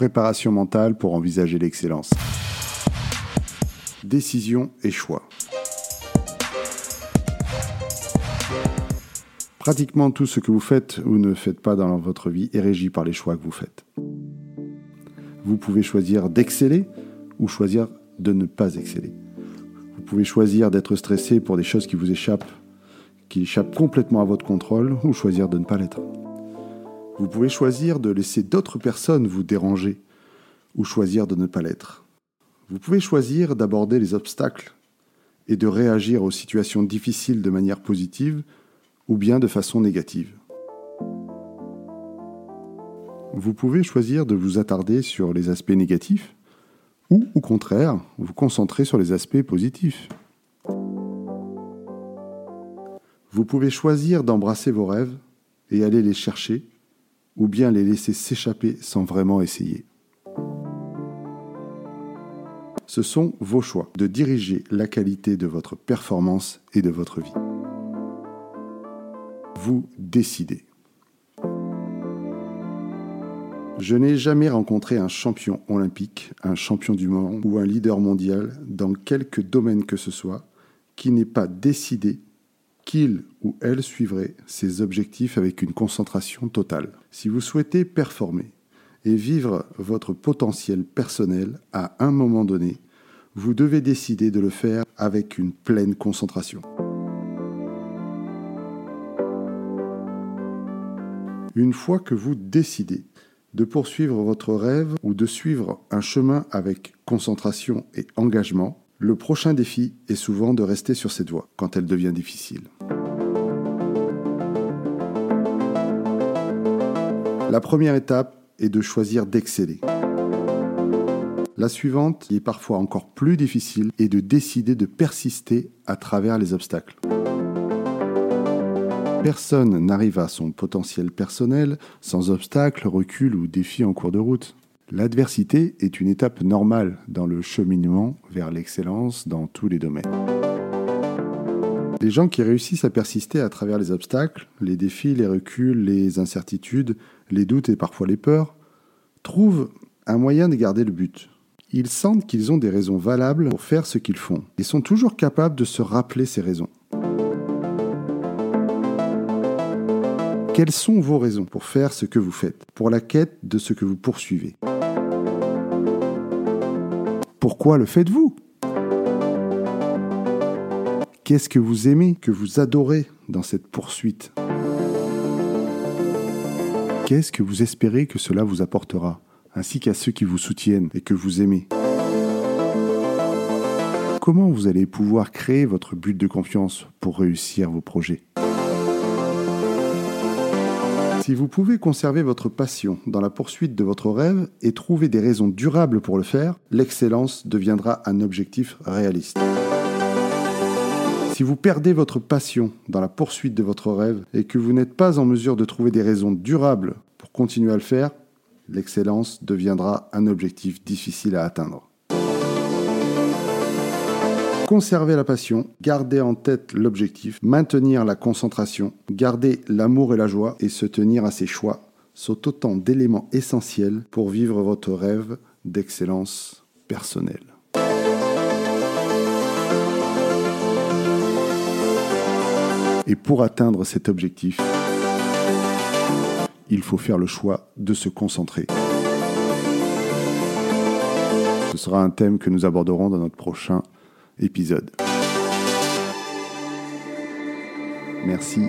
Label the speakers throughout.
Speaker 1: préparation mentale pour envisager l'excellence. Décision et choix. Pratiquement tout ce que vous faites ou ne faites pas dans votre vie est régi par les choix que vous faites. Vous pouvez choisir d'exceller ou choisir de ne pas exceller. Vous pouvez choisir d'être stressé pour des choses qui vous échappent, qui échappent complètement à votre contrôle, ou choisir de ne pas l'être. Vous pouvez choisir de laisser d'autres personnes vous déranger, ou choisir de ne pas l'être. Vous pouvez choisir d'aborder les obstacles et de réagir aux situations difficiles de manière positive, ou bien de façon négative. Vous pouvez choisir de vous attarder sur les aspects négatifs ou au contraire vous concentrer sur les aspects positifs. Vous pouvez choisir d'embrasser vos rêves et aller les chercher ou bien les laisser s'échapper sans vraiment essayer. Ce sont vos choix de diriger la qualité de votre performance et de votre vie vous décidez. Je n'ai jamais rencontré un champion olympique, un champion du monde ou un leader mondial dans quelque domaine que ce soit qui n'ait pas décidé qu'il ou elle suivrait ses objectifs avec une concentration totale. Si vous souhaitez performer et vivre votre potentiel personnel à un moment donné, vous devez décider de le faire avec une pleine concentration. Une fois que vous décidez de poursuivre votre rêve ou de suivre un chemin avec concentration et engagement, le prochain défi est souvent de rester sur cette voie quand elle devient difficile. La première étape est de choisir d'exceller. La suivante, qui est parfois encore plus difficile, est de décider de persister à travers les obstacles. Personne n'arrive à son potentiel personnel sans obstacles, reculs ou défis en cours de route. L'adversité est une étape normale dans le cheminement vers l'excellence dans tous les domaines. Les gens qui réussissent à persister à travers les obstacles, les défis, les reculs, les incertitudes, les doutes et parfois les peurs, trouvent un moyen de garder le but. Ils sentent qu'ils ont des raisons valables pour faire ce qu'ils font et sont toujours capables de se rappeler ces raisons. Quelles sont vos raisons pour faire ce que vous faites, pour la quête de ce que vous poursuivez? Pourquoi le faites-vous? Qu'est-ce que vous aimez, que vous adorez dans cette poursuite? Qu'est-ce que vous espérez que cela vous apportera, ainsi qu'à ceux qui vous soutiennent et que vous aimez? Comment vous allez pouvoir créer votre but de confiance pour réussir vos projets? Si vous pouvez conserver votre passion dans la poursuite de votre rêve et trouver des raisons durables pour le faire, l'excellence deviendra un objectif réaliste. Si vous perdez votre passion dans la poursuite de votre rêve et que vous n'êtes pas en mesure de trouver des raisons durables pour continuer à le faire, l'excellence deviendra un objectif difficile à atteindre. Conserver la passion, garder en tête l'objectif, maintenir la concentration, garder l'amour et la joie et se tenir à ses choix sont autant d'éléments essentiels pour vivre votre rêve d'excellence personnelle. Et pour atteindre cet objectif, il faut faire le choix de se concentrer. Ce sera un thème que nous aborderons dans notre prochain Merci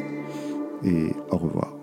Speaker 1: et au revoir.